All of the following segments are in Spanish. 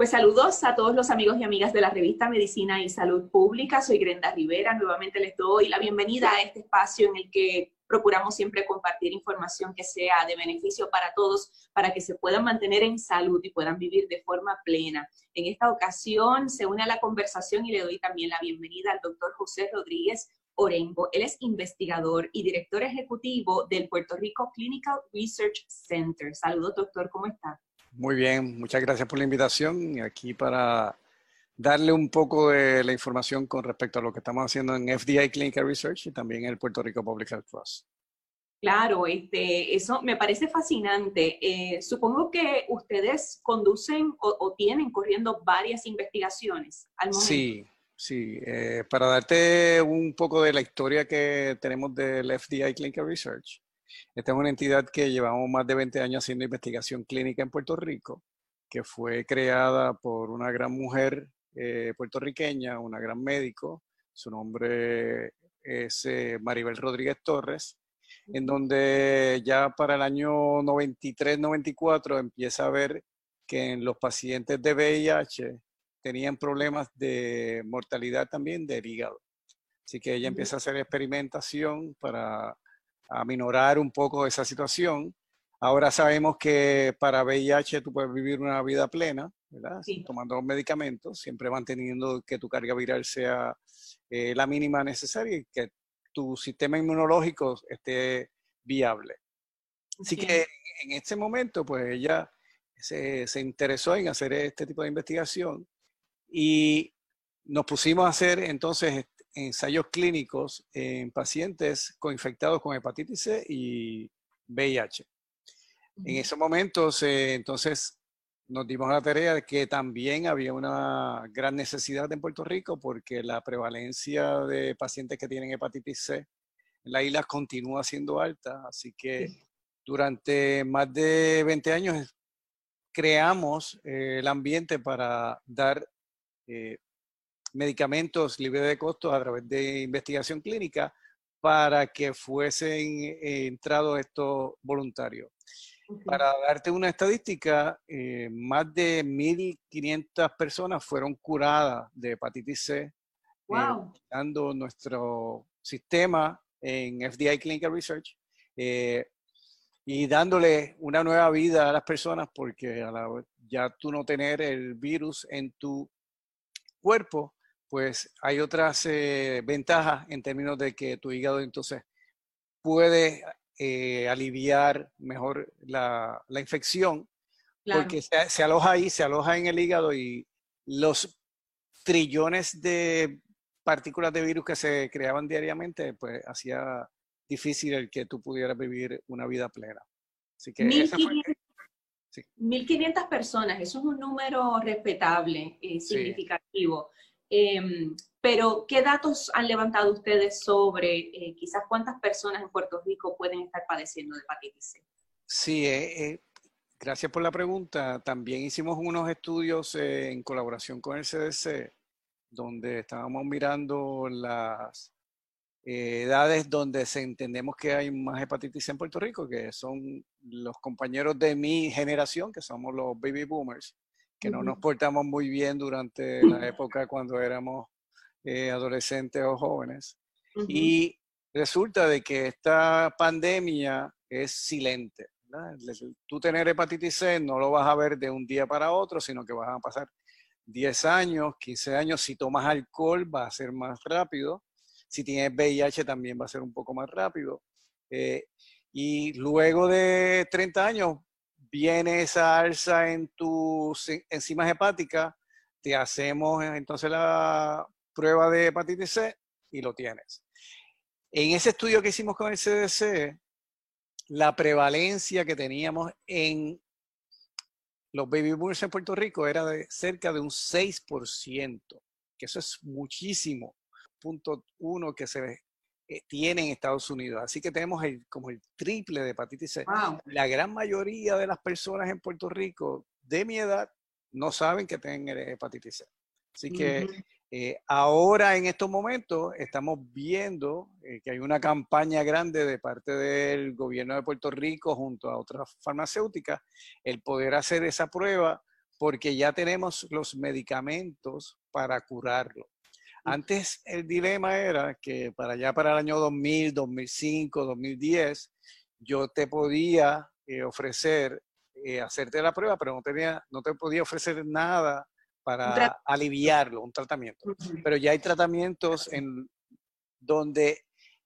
Pues saludos a todos los amigos y amigas de la revista Medicina y Salud Pública. Soy Grenda Rivera. Nuevamente les doy la bienvenida a este espacio en el que procuramos siempre compartir información que sea de beneficio para todos, para que se puedan mantener en salud y puedan vivir de forma plena. En esta ocasión se une a la conversación y le doy también la bienvenida al doctor José Rodríguez Orengo. Él es investigador y director ejecutivo del Puerto Rico Clinical Research Center. Saludos, doctor, ¿cómo está? Muy bien, muchas gracias por la invitación. Y aquí para darle un poco de la información con respecto a lo que estamos haciendo en FDI Clinical Research y también en el Puerto Rico Public Health Trust. Claro, este, eso me parece fascinante. Eh, supongo que ustedes conducen o, tienen corriendo varias investigaciones al momento. Sí, sí. Eh, para darte un poco de la historia que tenemos del FDI Clinical Research, esta es una entidad que llevamos más de 20 años haciendo investigación clínica en Puerto Rico, que fue creada por una gran mujer eh, puertorriqueña, una gran médico. Su nombre es eh, Maribel Rodríguez Torres, en donde ya para el año 93-94 empieza a ver que en los pacientes de VIH tenían problemas de mortalidad también del hígado. Así que ella empieza a hacer experimentación para a minorar un poco esa situación. Ahora sabemos que para VIH tú puedes vivir una vida plena, ¿verdad? Tomando medicamentos, siempre manteniendo que tu carga viral sea eh, la mínima necesaria y que tu sistema inmunológico esté viable. Así que en este momento, pues ella se, se, interesó en hacer este tipo de investigación y nos pusimos a hacer entonces ensayos clínicos en pacientes infectados con hepatitis C y VIH. En esos momentos, eh, entonces, nos dimos la tarea de que también había una gran necesidad en Puerto Rico porque la prevalencia de pacientes que tienen hepatitis C en la isla continúa siendo alta. Así que durante más de 20 años creamos eh, el ambiente para dar eh, medicamentos libres de costos a través de investigación clínica para que fuesen eh, entrados estos voluntarios. Para darte una estadística, eh, más de 1.500 personas fueron curadas de hepatitis C, eh, wow. dando nuestro sistema en FDI Clinical Research y dándole una nueva vida a las personas porque a la, ya tú no tener el virus en tu cuerpo, pues hay otras eh, ventajas en términos de que tu hígado entonces puede eh, aliviar mejor la, infección, porque se, aloja ahí, se aloja en el hígado y los trillones de partículas de virus que se creaban diariamente, pues hacía difícil el que tú pudieras vivir una vida plena. Así que 1.500 personas, eso es un número respetable, y eh, significativo. Em, pero, ¿qué datos han levantado ustedes sobre eh, quizás cuántas personas en Puerto Rico pueden estar padeciendo de hepatitis C? Sí, eh, eh, gracias por la pregunta. También hicimos unos estudios en colaboración con el CDC, donde estábamos mirando las edades donde se entendemos que hay más hepatitis C en Puerto Rico, que son los compañeros de mi generación, que somos los baby boomers que no nos portamos muy bien durante la época cuando éramos eh, adolescentes o jóvenes. Y resulta de que esta pandemia es silente. Tú tener hepatitis C no lo vas a ver de un día para otro, sino que vas a pasar 10 años, 15 años. Si tomas alcohol va a ser más rápido. Si tienes VIH también va a ser un poco más rápido. Eh, y luego de 30 años viene esa alza en tus enzimas hepáticas, te hacemos entonces la prueba de hepatitis C y lo tienes. En ese estudio que hicimos con el CDC, la prevalencia que teníamos en los baby boomers en Puerto Rico era de cerca de un 6%, que eso es muchísimo, punto uno que se eh, tiene en Estados Unidos. Así que tenemos el, como el triple de hepatitis C. La gran mayoría de las personas en Puerto Rico de mi edad no saben que tienen hepatitis C. Así que eh, ahora en estos momentos estamos viendo eh, que hay una campaña grande de parte del gobierno de Puerto Rico junto a otras farmacéuticas, el poder hacer esa prueba porque ya tenemos los medicamentos para curarlo. Antes el dilema era que para allá para el año 2000, 2005, 2010, yo te podía eh, ofrecer hacerte la prueba, pero no, tenía, no te podía ofrecer nada para aliviarlo, un tratamiento. Pero ya hay tratamientos en donde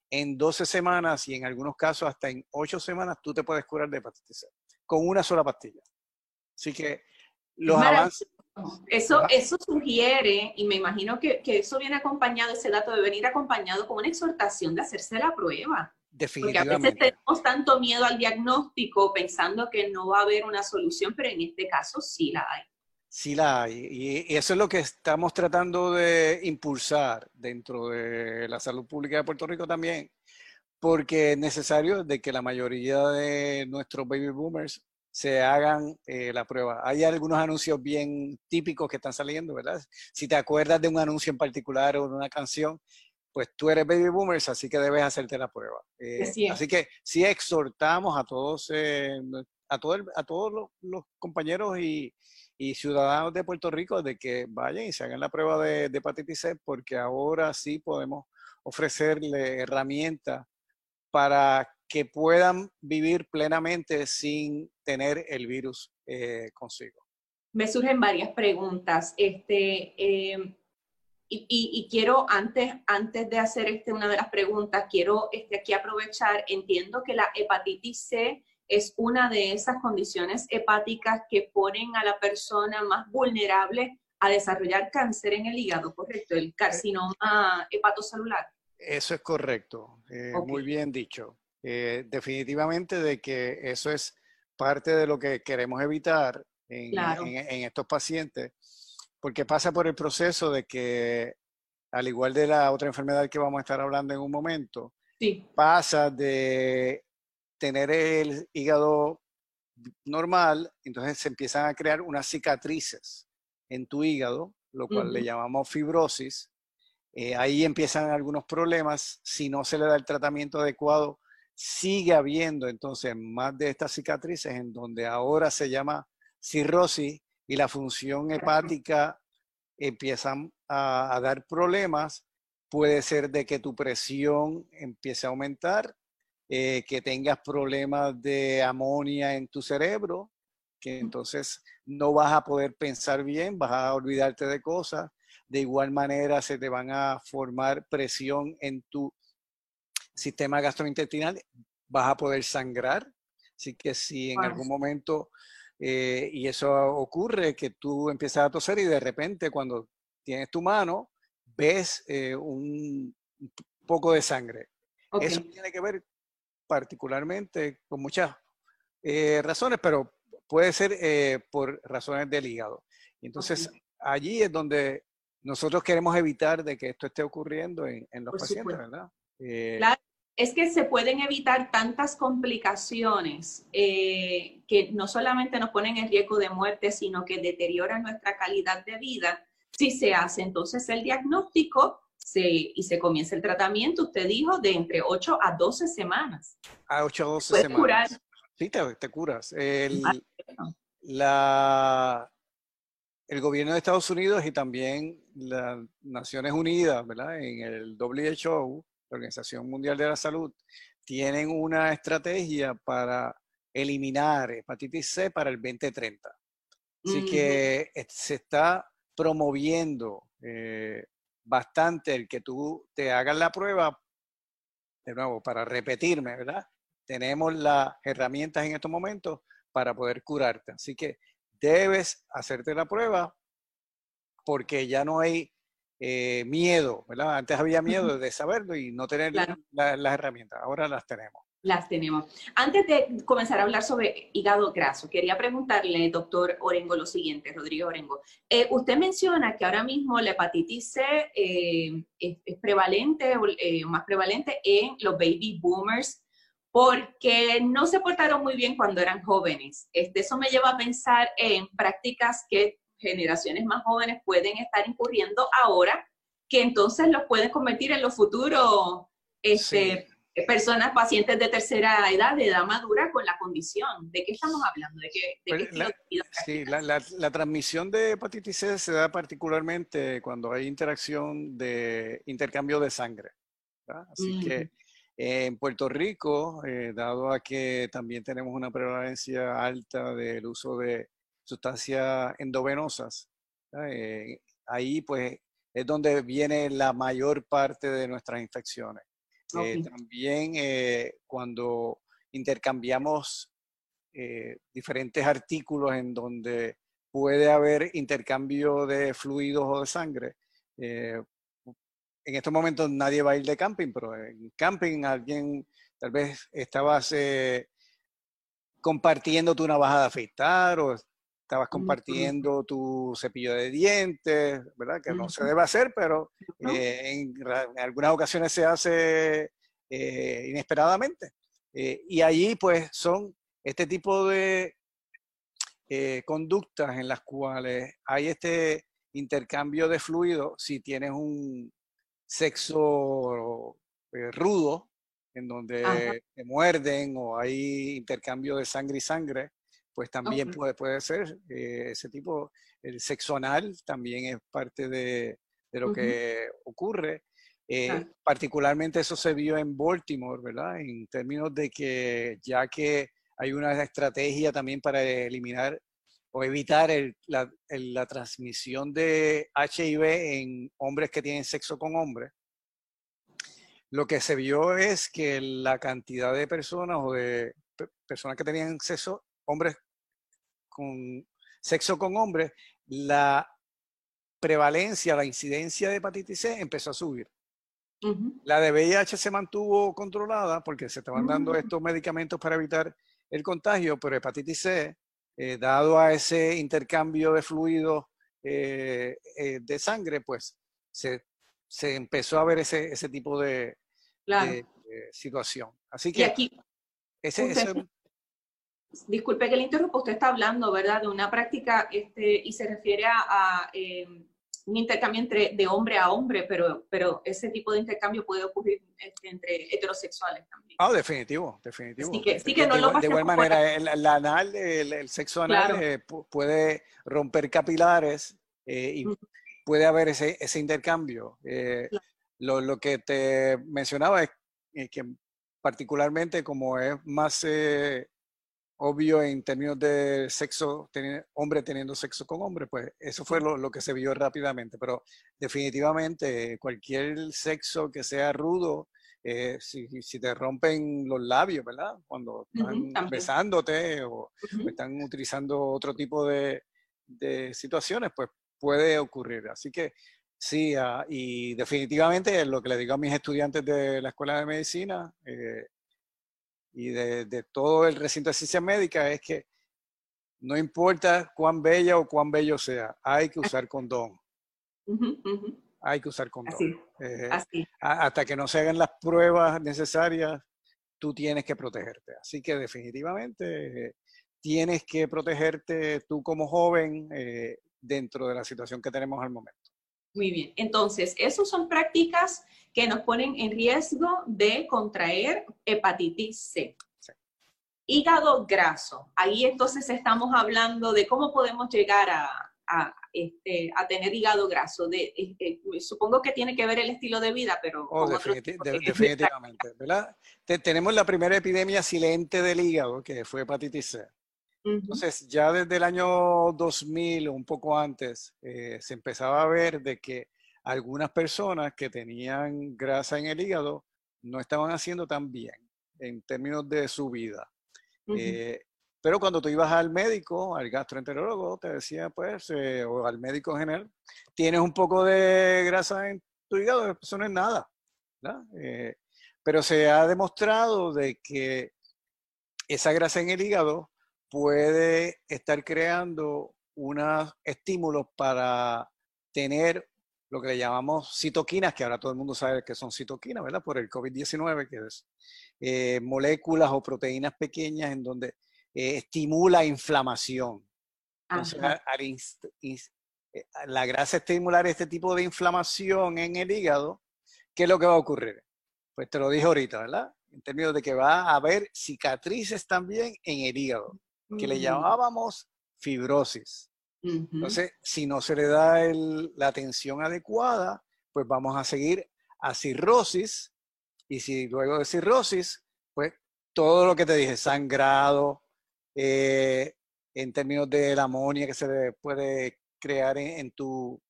en 12 semanas y en algunos casos hasta en 8 semanas tú te puedes curar de hepatitis C con una sola pastilla. Así que los avances... Eso, eso sugiere, y me imagino que, que, eso viene acompañado, ese dato de venir acompañado con una exhortación de hacerse la prueba. Definitivamente. Porque a veces tenemos tanto miedo al diagnóstico pensando que no va a haber una solución, pero en este caso sí la hay. Sí la hay. Y eso es lo que estamos tratando de impulsar dentro de la salud pública de Puerto Rico también, porque es necesario de que la mayoría de nuestros baby boomers se hagan eh, la prueba. Hay algunos anuncios bien típicos que están saliendo, ¿verdad? Si te acuerdas de un anuncio en particular o de una canción, pues tú eres baby boomers, así que debes hacerte la prueba. Eh, así que sí exhortamos a todos, eh, a, todo a todos los compañeros y, y ciudadanos de Puerto Rico de que vayan y se hagan la prueba de, hepatitis C porque ahora sí podemos ofrecerle herramientas para que puedan vivir plenamente sin tener el virus eh, consigo. Me surgen varias preguntas. Este, em, y, y, quiero, antes, antes de hacer este, una de las preguntas, quiero este, aquí aprovechar, entiendo que la hepatitis C es una de esas condiciones hepáticas que ponen a la persona más vulnerable a desarrollar cáncer en el hígado, ¿correcto? El carcinoma hepatocelular. Eso es correcto, eh, muy bien dicho. Eh, definitivamente de que eso es parte de lo que queremos evitar en, estos pacientes, porque pasa por el proceso de que, al igual de la otra enfermedad que vamos a estar hablando en un momento, pasa de tener el hígado normal, entonces se empiezan a crear unas cicatrices en tu hígado, lo cual le llamamos fibrosis. Eh, ahí empiezan algunos problemas. Si no se le da el tratamiento adecuado, sigue habiendo entonces más de estas cicatrices en donde ahora se llama cirrosis y la función hepática empieza a, a dar problemas. Puede ser de que tu presión empiece a aumentar, eh, que tengas problemas de amonia en tu cerebro, que entonces no vas a poder pensar bien, vas a olvidarte de cosas. De igual manera se te van a formar presión en tu sistema gastrointestinal, vas a poder sangrar. Así que si en algún momento, eh, y eso ocurre, que tú empiezas a toser y de repente cuando tienes tu mano, ves eh, un poco de sangre. Eso tiene que ver particularmente con muchas eh, razones, pero puede ser por razones del hígado. entonces allí es donde nosotros queremos evitar de que esto esté ocurriendo en, los pacientes, ¿verdad? Eh, claro. Es que se pueden evitar tantas complicaciones que no solamente nos ponen en riesgo de muerte, sino que deterioran nuestra calidad de vida si se hace entonces el diagnóstico y se comienza el tratamiento, usted dijo, de entre 8 a 12 semanas. A 8 a 12 semanas. Curar? Sí, te, curas. El, la, el gobierno de Estados Unidos y también las Naciones Unidas, ¿verdad? En el WHO, la Organización Mundial de la Salud, tienen una estrategia para eliminar hepatitis C para el 2030. Así que se está promoviendo eh, bastante el que tú te hagas la prueba, de nuevo, para repetirme, ¿verdad? Tenemos las herramientas en estos momentos para poder curarte. Así que debes hacerte la prueba porque ya no hay eh, miedo, ¿verdad? Antes había miedo de saberlo y no tener las herramientas, ahora las tenemos. Las tenemos. Antes de comenzar a hablar sobre hígado graso, quería preguntarle, doctor Orengo, lo siguiente, Rodrigo Orengo. Eh, usted menciona que ahora mismo la hepatitis C eh, es, prevalente, eh, más prevalente en los baby boomers porque no se portaron muy bien cuando eran jóvenes. Este, eso me lleva a pensar en prácticas que generaciones más jóvenes pueden estar incurriendo ahora, que entonces los pueden convertir en los futuros este, personas, pacientes de tercera edad, de edad madura, con la condición. ¿De qué estamos hablando? ¿De qué, pues la, sí, la, transmisión de hepatitis C se da particularmente cuando hay interacción de intercambio de sangre. Así que en Puerto Rico, eh, dado a que también tenemos una prevalencia alta del uso de sustancias endovenosas, eh, ahí pues es donde viene la mayor parte de nuestras infecciones. Eh, también eh, cuando intercambiamos diferentes artículos en donde puede haber intercambio de fluidos o de sangre. en estos momentos nadie va a ir de camping, pero en camping alguien tal vez estabas compartiendo tu navaja de afeitar o estabas compartiendo tu cepillo de dientes, ¿verdad? Que no se debe hacer, pero eh, en, algunas ocasiones se hace eh, inesperadamente. Eh, y allí pues son este tipo de conductas en las cuales hay este intercambio de fluido si tienes un sexo rudo, en donde te muerden o hay intercambio de sangre y sangre, pues también puede, puede ser eh, ese tipo, el sexo anal también es parte de, lo que ocurre. Eh, particularmente eso se vio en Baltimore, ¿verdad? En términos de que ya que hay una estrategia también para eliminar o evitar la, la, transmisión de HIV en hombres que tienen sexo con hombres, lo que se vio es que la cantidad de personas o de personas que tenían sexo, hombres con sexo con hombres, la prevalencia, la incidencia de hepatitis C empezó a subir. La de VIH se mantuvo controlada porque se estaban dando mm. estos medicamentos para evitar el contagio, pero hepatitis C, eh, dado a ese intercambio de fluidos eh, eh, de sangre, pues se, empezó a ver ese, ese tipo de, situación. Así que aquí, ese, disculpe que le interrumpa, usted está hablando, ¿verdad?, de una práctica este, y se refiere a, em, un intercambio entre, de hombre a hombre, pero, pero ese tipo de intercambio puede ocurrir este, entre heterosexuales también. Ah, definitivo, definitivo. Sí que, sí que no de, lo de igual manera, el, anal, el, sexo anal eh, puede romper capilares eh, y puede haber ese, ese intercambio. Eh, lo, lo, que te mencionaba es que particularmente como es más obvio en términos de sexo, hombre teniendo sexo con hombre, pues eso fue lo, que se vio rápidamente, pero definitivamente cualquier sexo que sea rudo, eh, si, te rompen los labios, ¿verdad? Cuando están besándote o, están utilizando otro tipo de, situaciones, pues puede ocurrir. Así que sí, ah, y definitivamente lo que le digo a mis estudiantes de la Escuela de Medicina, eh, y de, todo el recinto de ciencia médica es que no importa cuán bella o cuán bello sea, hay que usar condón. Hay que usar condón. Eh, hasta que no se hagan las pruebas necesarias, tú tienes que protegerte. Así que definitivamente tienes que protegerte tú como joven eh, dentro de la situación que tenemos al momento. Muy bien. Entonces, esas son prácticas que nos ponen en riesgo de contraer hepatitis C. Hígado graso. Ahí entonces estamos hablando de cómo podemos llegar a, este, tener hígado graso. De, este, supongo que tiene que ver el estilo de vida, pero... Oh, definitivamente, ¿verdad? tenemos la primera epidemia silente del hígado, que fue hepatitis C. Entonces, ya desde el año 2000 o un poco antes, eh, se empezaba a ver de que algunas personas que tenían grasa en el hígado no estaban haciendo tan bien en términos de su vida. Eh, pero cuando tú ibas al médico, al gastroenterólogo, te decía, pues, eh, o al médico en general, tienes un poco de grasa en tu hígado, eso no es nada. Pero se ha demostrado de que esa grasa en el hígado puede estar creando unos estímulos para tener lo que le llamamos citoquinas, que ahora todo el mundo sabe que son citoquinas, ¿verdad? Por el COVID-19, que es eh, moléculas o proteínas pequeñas en donde eh, estimula inflamación. Entonces, eh, la grasa estimular este tipo de inflamación en el hígado, ¿qué es lo que va a ocurrir? Pues te lo dije ahorita, ¿verdad? En términos de que va a haber cicatrices también en el hígado, que le llamábamos fibrosis. Entonces, si no se le da la atención adecuada, pues vamos a seguir a cirrosis. Y si luego de cirrosis, pues todo lo que te dije, sangrado, eh, en términos de la amonía que se le puede crear en, tu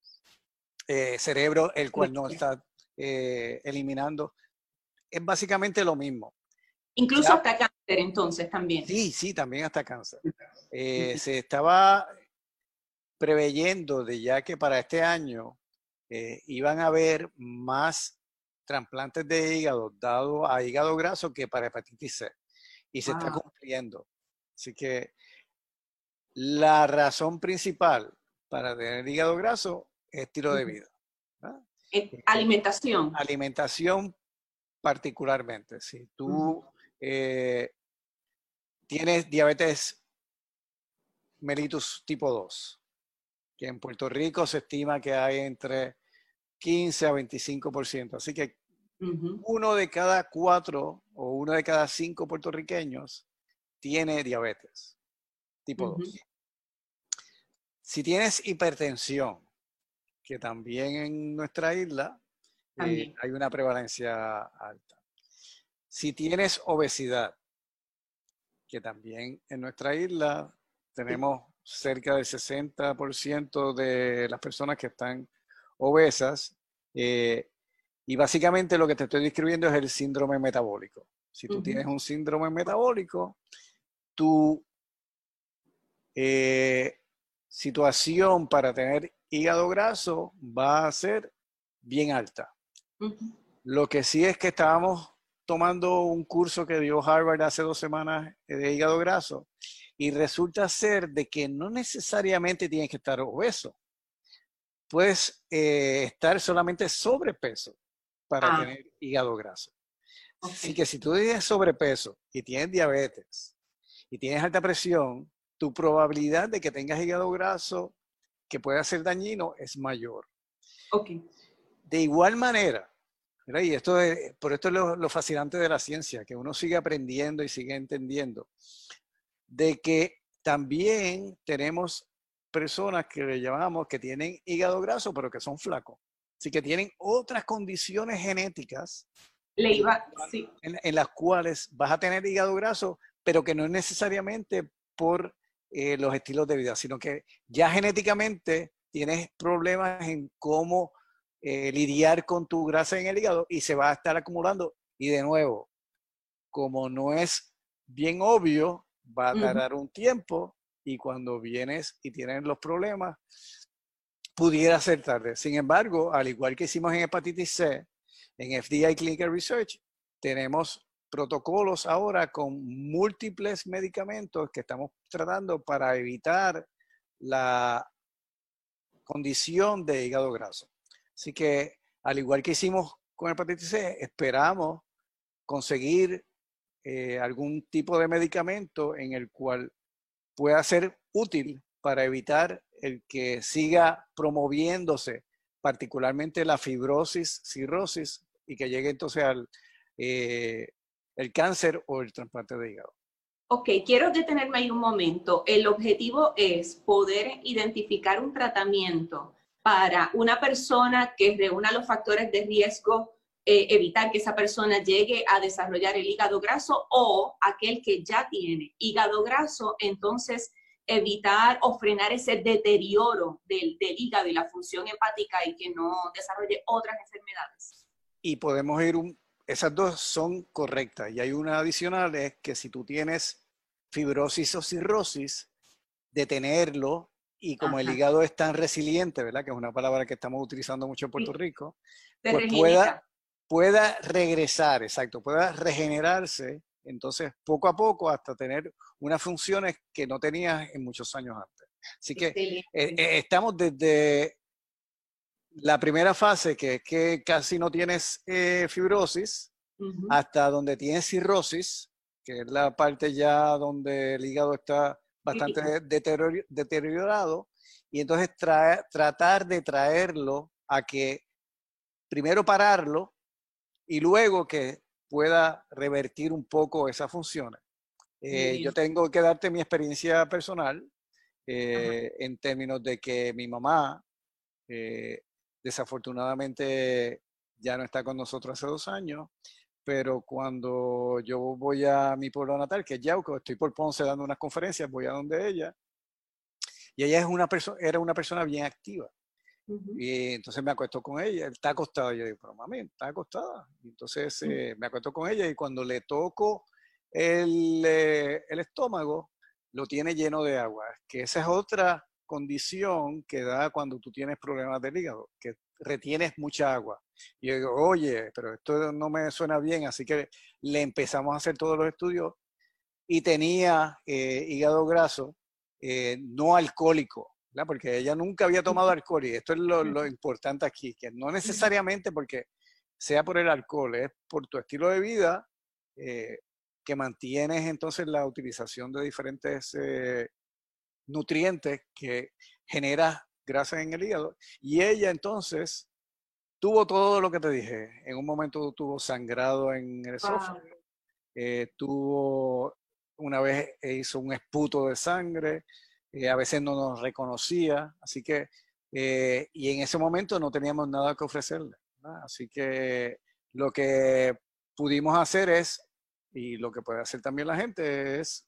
eh, cerebro, el cual no está eh, eliminando. Es básicamente lo mismo. Incluso hasta cáncer, entonces, también. Sí, sí, también hasta cáncer. se estaba preveyendo de ya que para este año eh, iban a haber más trasplantes de hígado dado a hígado graso que para hepatitis C. Y se está cumpliendo. Así que la razón principal para tener hígado graso es estilo de vida. Este, alimentación. Alimentación particularmente. Si tú eh, tienes diabetes mellitus tipo 2, que en Puerto Rico se estima que hay entre 15 a 25%. Así que uno de cada cuatro o uno de cada cinco puertorriqueños tiene diabetes tipo 2. Si tienes hipertensión, que también en nuestra isla eh, hay una prevalencia alta. Si tienes obesidad, que también en nuestra isla tenemos cerca del 60% de las personas que están obesas. Eh, y básicamente lo que te estoy describiendo es el síndrome metabólico. Si tú tienes un síndrome metabólico, tu eh, situación para tener hígado graso va a ser bien alta. Lo que sí es que estábamos tomando un curso que dio Harvard hace dos semanas de hígado graso y resulta ser de que no necesariamente tienes que estar obeso. Puedes eh, estar solamente sobrepeso para ah. tener hígado graso. Así que si tú tienes sobrepeso y tienes diabetes y tienes alta presión, tu probabilidad de que tengas hígado graso que pueda ser dañino es mayor. Okay. De igual manera, y esto es, por esto es lo, lo, fascinante de la ciencia, que uno sigue aprendiendo y sigue entendiendo. De que también tenemos personas que le llamamos que tienen hígado graso, pero que son flacos. Así que tienen otras condiciones genéticas en, las cuales vas a tener hígado graso, pero que no es necesariamente por eh, los estilos de vida, sino que ya genéticamente tienes problemas en cómo eh, lidiar con tu grasa en el hígado y se va a estar acumulando. Y de nuevo, como no es bien obvio, va a tardar un tiempo y cuando vienes y tienes los problemas, pudiera ser tarde. Sin embargo, al igual que hicimos en hepatitis C, en FDI Clinical Research, tenemos protocolos ahora con múltiples medicamentos que estamos tratando para evitar la condición de hígado graso. Así que, al igual que hicimos con hepatitis C, esperamos conseguir eh, algún tipo de medicamento en el cual pueda ser útil para evitar el que siga promoviéndose, particularmente la fibrosis, cirrosis, y que llegue entonces al eh, el cáncer o el trasplante de hígado. Ok, quiero detenerme ahí un momento. El objetivo es poder identificar un tratamiento para una persona que reúna los factores de riesgo eh, evitar que esa persona llegue a desarrollar el hígado graso o aquel que ya tiene hígado graso, entonces evitar o frenar ese deterioro del, hígado y la función hepática y que no desarrolle otras enfermedades. Y podemos ir, un, esas dos son correctas y hay una adicional, es que si tú tienes fibrosis o cirrosis, detenerlo y como el hígado es tan resiliente, ¿verdad? Que es una palabra que estamos utilizando mucho en Puerto Rico, pues pueda, pueda regresar, exacto, pueda regenerarse, entonces poco a poco hasta tener unas funciones que no tenía en muchos años antes. Así que eh, eh, estamos desde la primera fase, que es que casi no tienes eh, fibrosis, hasta donde tienes cirrosis, que es la parte ya donde el hígado está bastante deteriorado, y entonces tratar de traerlo a que primero pararlo y luego que pueda revertir un poco esas funciones. Eh, yo tengo que darte mi experiencia personal eh, en términos de que mi mamá eh, desafortunadamente ya no está con nosotros hace dos años, pero cuando yo voy a mi pueblo natal, que es Yauco, estoy por Ponce dando unas conferencias, voy a donde ella, y ella es una era una persona bien activa. Y entonces me acuesto con ella, está acostada. Yo digo, pero mami, está acostada. Y entonces mm. eh, me acuesto con ella y cuando le toco el, eh, el, estómago, lo tiene lleno de agua. Que esa es otra condición que da cuando tú tienes problemas del hígado, que retienes mucha agua. Y yo digo, oye, pero esto no me suena bien, así que le empezamos a hacer todos los estudios y tenía eh, hígado graso no alcohólico porque ella nunca había tomado alcohol y esto es lo, importante aquí, que no necesariamente porque sea por el alcohol, es por tu estilo de vida eh, que mantienes entonces la utilización de diferentes eh, nutrientes que genera grasa en el hígado. Y ella entonces tuvo todo lo que te dije. En un momento tuvo sangrado en el esófago, eh, tuvo, una vez hizo un esputo de sangre, eh, a veces no nos reconocía, así que, eh, y en ese momento no teníamos nada que ofrecerle. Así que lo que pudimos hacer es, y lo que puede hacer también la gente es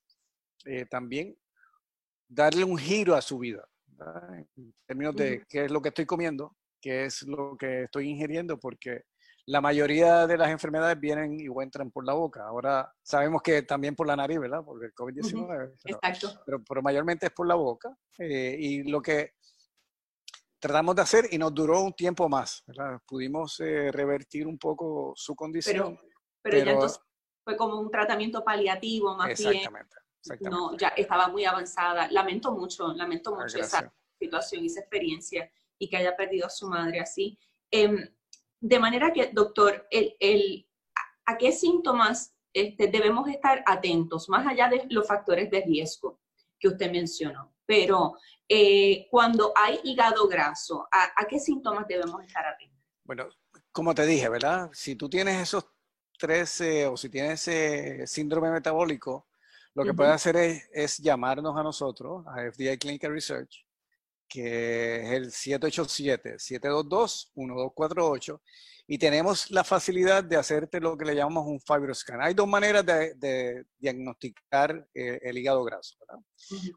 también darle un giro a su vida, en términos de qué es lo que estoy comiendo, qué es lo que estoy ingiriendo, porque la mayoría de las enfermedades vienen y entran por la boca. Ahora sabemos que también por la nariz, ¿verdad? Por el COVID-19. Exacto. Pero, mayormente es por la boca. Eh, y lo que tratamos de hacer, y nos duró un tiempo más, ¿verdad? Pudimos eh, revertir un poco su condición. Pero, ya entonces fue como un tratamiento paliativo más exactamente, bien. Exactamente. No, ya estaba muy avanzada. Lamento mucho, lamento ah, mucho esa situación, esa experiencia y que haya perdido a su madre así. Eh, de manera que, doctor, el, ¿a qué síntomas este, debemos estar atentos, más allá de los factores de riesgo que usted mencionó? Pero eh, cuando hay hígado graso, ¿a, qué síntomas debemos estar atentos? Bueno, como te dije, ¿verdad? Si tú tienes esos tres, o si tienes ese síndrome metabólico, lo que puede hacer es, es, llamarnos a nosotros, a FDA Clinical Research, que es el 787-722-1248, y tenemos la facilidad de hacerte lo que le llamamos un fibroscan. Hay dos maneras de, diagnosticar eh, el hígado graso.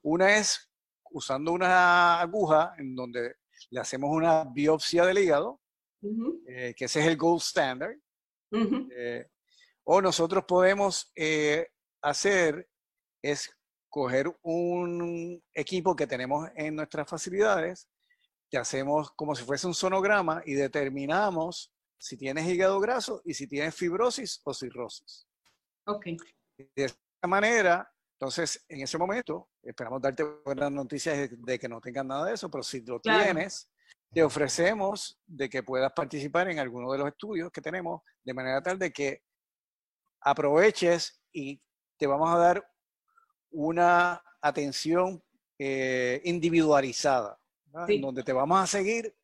Una es usando una aguja en donde le hacemos una biopsia del hígado, eh, que ese es el gold standard. Eh, o nosotros podemos hacer es coger un equipo que tenemos en nuestras facilidades, que hacemos como si fuese un sonograma y determinamos si tienes hígado graso y si tienes fibrosis o cirrosis. Ok. De esta manera, entonces, en ese momento, esperamos darte buenas noticias de, que no tengas nada de eso, pero si lo tienes, te ofrecemos de que puedas participar en alguno de los estudios que tenemos, de manera tal de que aproveches y te vamos a dar una atención eh, individualizada, donde te vamos a seguir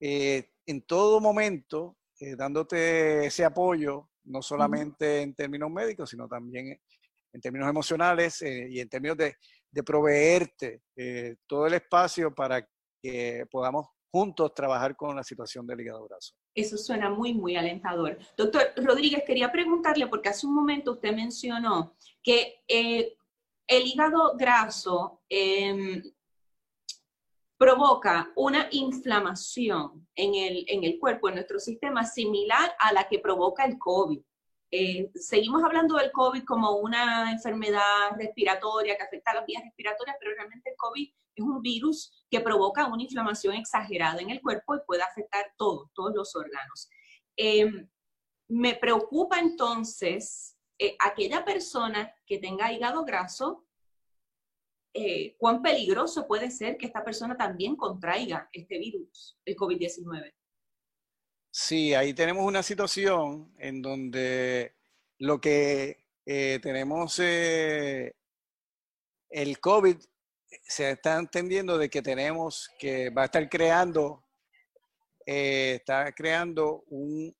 eh, en todo momento, eh, dándote ese apoyo, no solamente en términos médicos, sino también en términos emocionales y en términos de, de proveerte todo el espacio para que podamos juntos trabajar con la situación del hígado graso. Eso suena muy, muy alentador. Doctor Rodríguez, quería preguntarle, porque hace un momento usted mencionó que el hígado graso em, provoca una inflamación en el, en el, cuerpo, en nuestro sistema, similar a la que provoca el COVID. Eh, seguimos hablando del COVID como una enfermedad respiratoria que afecta a las vías respiratorias, pero realmente el COVID es un virus que provoca una inflamación exagerada en el cuerpo y puede afectar todos, todos los órganos. Em, me preocupa entonces eh, aquella persona que tenga hígado graso, eh, cuán peligroso puede ser que esta persona también contraiga este virus, el COVID-19. Sí, ahí tenemos una situación en donde lo que eh, tenemos, el COVID, se está entendiendo de que tenemos que va a estar creando, está creando un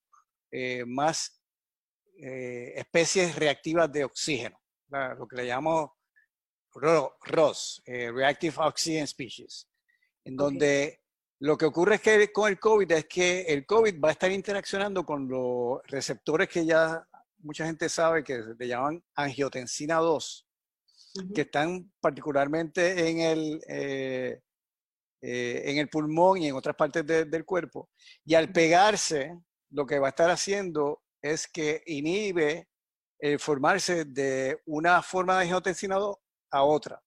más especies reactivas de oxígeno, lo que le llamamos ROS, eh, Reactive Oxygen Species, en donde lo que ocurre es que con el COVID es que el COVID va a estar interaccionando con los receptores que ya mucha gente sabe que le llaman angiotensina 2, que están particularmente en el, eh, eh, en el pulmón y en otras partes del cuerpo. Y al pegarse, lo que va a estar haciendo es que inhibe el formarse de una forma de angiotensina 2 a otra.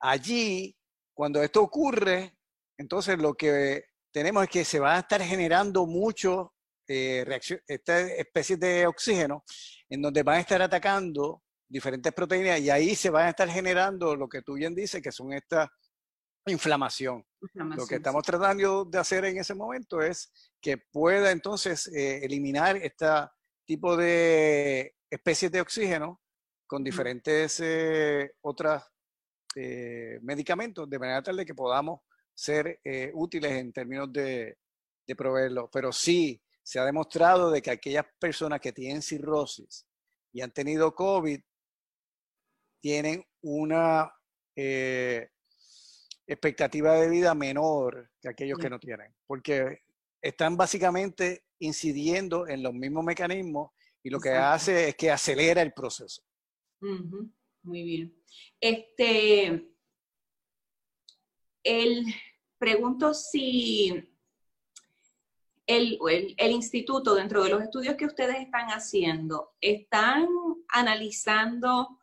Allí, cuando esto ocurre, entonces lo que tenemos es que se va a estar generando mucho eh, esta especie de oxígeno, en donde van a estar atacando diferentes proteínas y ahí se van a estar generando lo que tú bien dices, que son esta inflamación. lo que estamos tratando de hacer en ese momento es que pueda entonces eh, eliminar este tipo de especies de oxígeno con diferentes eh, otros eh, medicamentos, de manera tal de que podamos ser eh, útiles en términos de, de proveerlo. Pero sí, se ha demostrado de que aquellas personas que tienen cirrosis y han tenido COVID tienen una expectativa de vida menor que aquellos que no tienen, porque están básicamente incidiendo en los mismos mecanismos y lo que hace es que acelera el proceso. Muy bien. Este, el, pregunto si el, el, instituto, dentro de los estudios que ustedes están haciendo, están analizando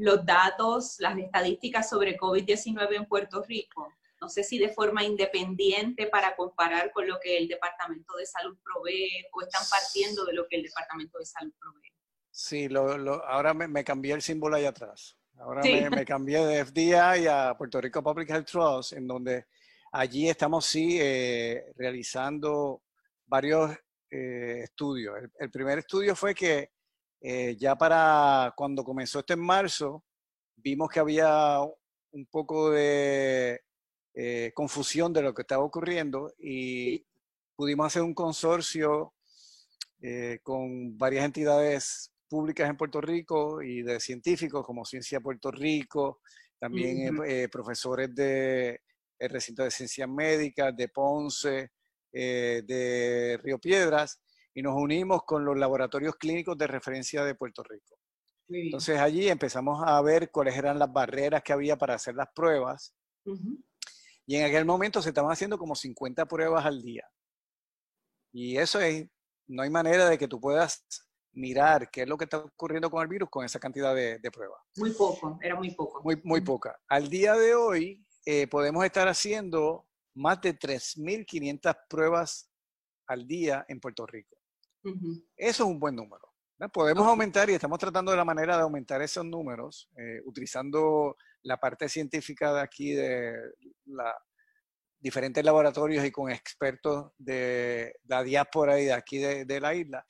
los datos, las estadísticas sobre COVID-19 en Puerto Rico. No sé si de forma independiente para comparar con lo que el Departamento de Salud provee o están partiendo de lo que el Departamento de Salud provee. Sí, lo, ahora me, cambié el símbolo ahí atrás. Ahora me, cambié de FDI a Puerto Rico Public Health Trust, en donde allí estamos sí eh, realizando varios eh, estudios. El, primer estudio fue que eh, ya para cuando comenzó esto en marzo, vimos que había un poco de confusión de lo que estaba ocurriendo y pudimos hacer un consorcio con varias entidades públicas en Puerto Rico y de científicos como Ciencia Puerto Rico, también eh, profesores del de, recinto de ciencias médicas, de Ponce, eh, de Río Piedras, y nos unimos con los laboratorios clínicos de referencia de Puerto Rico. Entonces allí empezamos a ver cuáles eran las barreras que había para hacer las pruebas. Y en aquel momento se estaban haciendo como 50 pruebas al día. Y eso es, no hay manera de que tú puedas mirar qué es lo que está ocurriendo con el virus con esa cantidad de, pruebas. Muy poco, era muy poco. Muy, muy poca. Al día de hoy eh, podemos estar haciendo más de 3.500 pruebas al día en Puerto Rico. Eso es un buen número. Podemos aumentar y estamos tratando de la manera de aumentar esos números eh, utilizando la parte científica de aquí de la, diferentes laboratorios y con expertos de la diáspora y de aquí de la isla.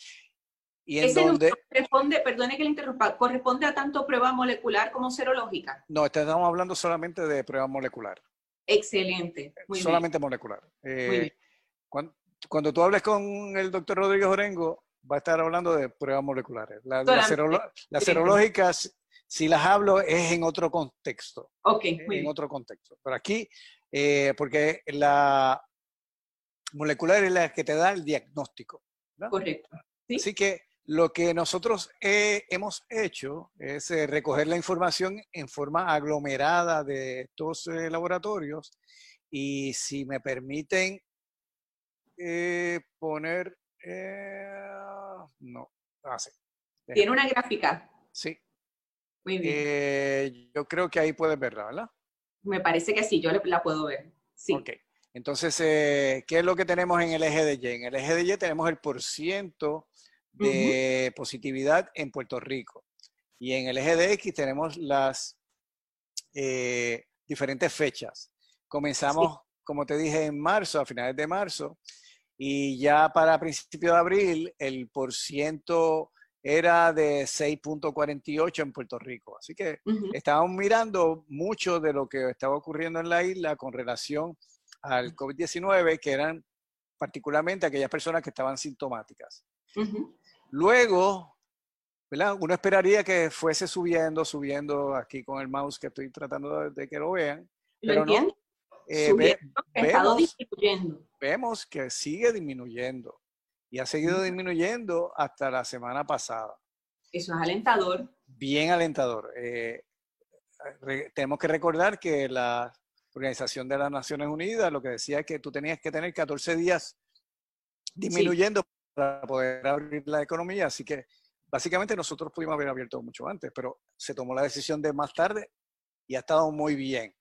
Y en Ese donde, corresponde, perdone que le interrumpa, ¿corresponde a tanto prueba molecular como serológica? No, estamos hablando solamente de prueba molecular. Excelente. solamente molecular. Eh, cuando, tú hables con el doctor Rodríguez Orengo, va a estar hablando de pruebas moleculares. las serológicas, si las hablo, es en otro contexto. Ok, En otro contexto. Pero aquí, eh, porque la molecular es la que te da el diagnóstico. Correcto. Así que lo que nosotros eh, hemos hecho es eh, recoger la información en forma aglomerada de estos laboratorios y si me permiten poner, no, hace. Ah, Tiene una gráfica. Sí. Muy bien. yo creo que ahí puedes verla, ¿verdad? Me parece que sí, yo la puedo ver. Sí. Ok. Entonces, ¿qué es lo que tenemos en el eje de Y? En el eje de Y tenemos el porciento de positividad en Puerto Rico. Y en el eje de X tenemos las eh, diferentes fechas. Comenzamos, como te dije, en marzo, a finales de marzo, y ya para principios de abril el por ciento era de 6.48 en Puerto Rico. Así que estábamos mirando mucho de lo que estaba ocurriendo en la isla con relación al COVID-19, que eran particularmente aquellas personas que estaban sintomáticas. Luego, ¿verdad? uno esperaría que fuese subiendo, subiendo aquí con el mouse que estoy tratando de, que lo vean. pero no. Eh, vemos, disminuyendo. Vemos que sigue disminuyendo y ha seguido disminuyendo hasta la semana pasada. Eso es alentador. Bien alentador. Eh, tenemos que recordar que la Organización de las Naciones Unidas lo que decía es que tú tenías que tener 14 días disminuyendo para poder abrir la economía, así que básicamente nosotros pudimos haber abierto mucho antes, pero se tomó la decisión de más tarde y ha estado muy bien,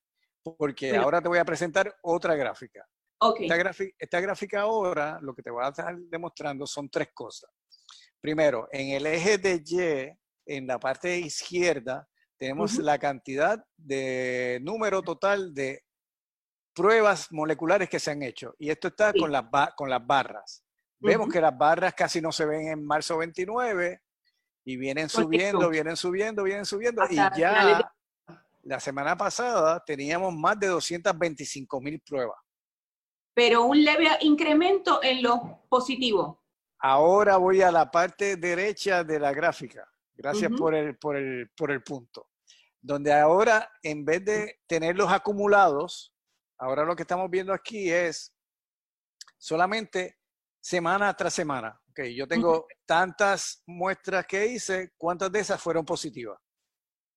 porque ahora te voy a presentar otra gráfica. Esta, gráfica, esta gráfica ahora lo que te voy a estar demostrando son tres cosas. Primero, en el eje de Y, en la parte izquierda, tenemos la cantidad de número total de pruebas moleculares que se han hecho. Y esto está con, las con las barras. Vemos que las barras casi no se ven en marzo 29 y vienen subiendo, vienen subiendo, vienen subiendo. y ya la semana pasada teníamos más de 225 mil pruebas. Pero un leve incremento en los positivos. Ahora voy a la parte derecha de la gráfica. Gracias por, el, por, el, por el punto. Donde ahora, en vez de tenerlos acumulados, ahora lo que estamos viendo aquí es solamente semana tras semana. Okay, yo tengo tantas muestras que hice, ¿cuántas de esas fueron positivas?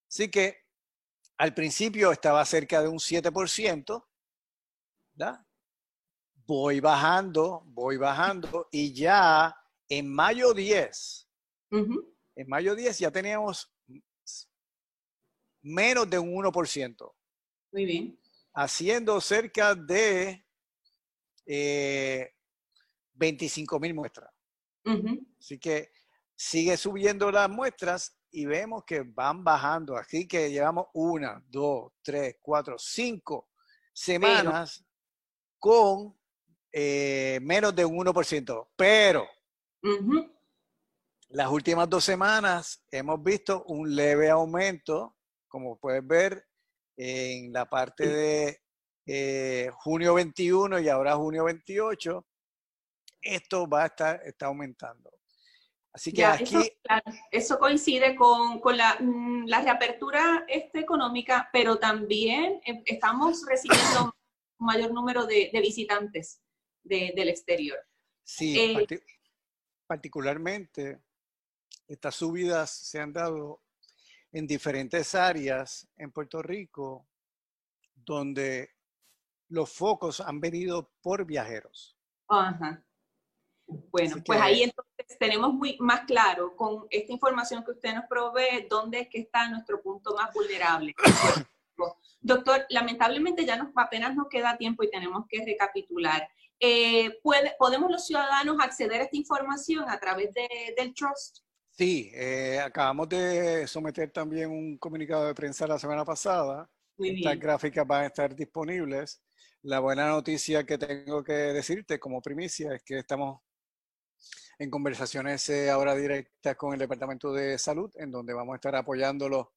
Así que al principio estaba cerca de un 7%, ¿verdad? Voy bajando, voy bajando y ya en mayo 10, en mayo 10 ya teníamos menos de un 1%. Muy bien. Haciendo cerca de eh, 25 mil muestras. Así que sigue subiendo las muestras y vemos que van bajando. Así que llevamos una, dos, tres, cuatro, cinco semanas con eh, menos de un 1%. Pero las últimas dos semanas hemos visto un leve aumento, como puedes ver en la parte de eh, junio 21 y ahora junio 28 esto va a estar está aumentando. Así que aquí... Eso, coincide con, la, mm, la, reapertura este, económica, pero también em, estamos recibiendo un mayor número de, visitantes del exterior. Sí, eh, particularmente estas subidas se han dado en diferentes áreas en Puerto Rico donde los focos han venido por viajeros. Ajá. Bueno, pues ahí entonces tenemos muy más claro con esta información que usted nos provee dónde es que está nuestro punto más vulnerable. Doctor, lamentablemente ya nos, apenas nos queda tiempo y tenemos que recapitular. Eh, ¿puede, ¿Podemos los ciudadanos acceder a esta información a través de, del Trust? Sí, eh, acabamos de someter también un comunicado de prensa la semana pasada. Estas gráficas van a estar disponibles. La buena noticia que tengo que decirte como primicia es que estamos en conversaciones eh, ahora directas con el Departamento de Salud, en donde vamos a estar apoyándolo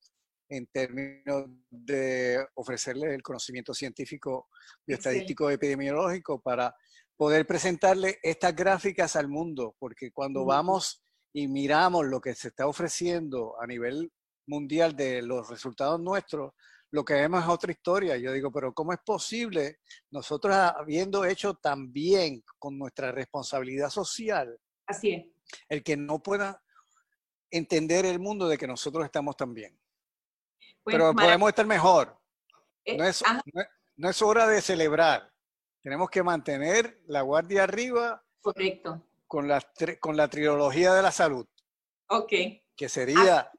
en términos de ofrecerle el conocimiento científico, bioestadístico, epidemiológico para poder presentarle estas gráficas al mundo, porque cuando vamos y miramos lo que se está ofreciendo a nivel mundial de los resultados nuestros, lo que vemos es otra historia. Yo digo, pero ¿cómo es posible nosotros habiendo hecho tan bien con nuestra responsabilidad social, Así es. El que no pueda entender el mundo de que nosotros estamos tan bien. Pues, Pero podemos estar mejor. Eh, no, es, no, es, hora de celebrar. Tenemos que mantener la guardia arriba. Correcto. Con la, con la trilogía de la salud. Ok. Que sería...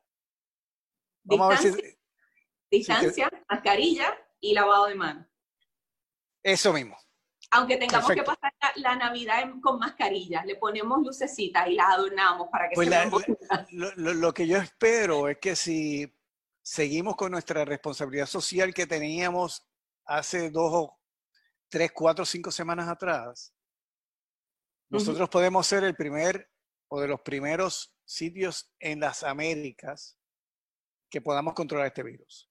Vamos distancia, a ver si, distancia mascarilla y lavado de manos. Eso mismo. Aunque tengamos que pasar la, Navidad con mascarillas, le ponemos lucecitas y las adornamos para que pues se lo, lo, que yo espero es que si seguimos con nuestra responsabilidad social que teníamos hace dos, tres, cuatro, cinco semanas atrás, nosotros podemos ser el primer o de los primeros sitios en las Américas que podamos controlar este virus.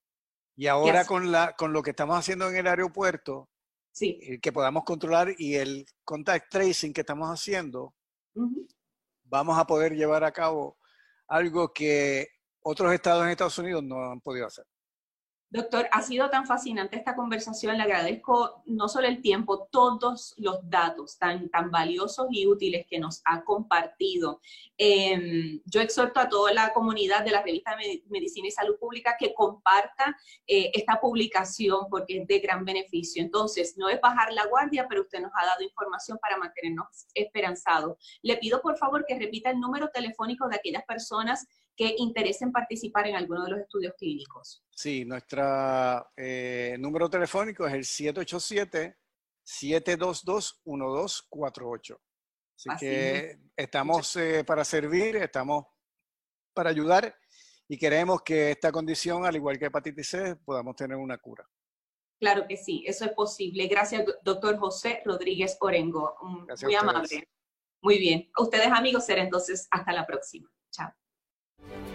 Y ahora con, la, con lo que estamos haciendo en el aeropuerto, sí. Eh, que podamos controlar y el contact tracing que estamos haciendo, vamos a poder llevar a cabo algo que otros estados en Estados Unidos no han podido hacer. Doctor, ha sido tan fascinante esta conversación, le agradezco no solo el tiempo, todos los datos tan, tan valiosos y útiles que nos ha compartido. Em, yo exhorto a toda la comunidad de la revista Medicina y Salud Pública que comparta eh, esta publicación porque es de gran beneficio. Entonces, no es bajar la guardia, pero usted nos ha dado información para mantenernos esperanzados. Le pido por favor que repita el número telefónico de aquellas personas que interesen participar en alguno de los estudios clínicos. Sí, nuestro eh, número telefónico es el 787-722-1248. Así, que estamos eh, para servir, estamos para ayudar y queremos que esta condición, al igual que hepatitis C, podamos tener una cura. Claro que sí, eso es posible. Gracias, doctor José Rodríguez Orengo. Mm, muy amable. Muy bien. ustedes, amigos, será entonces hasta la próxima. Chao. you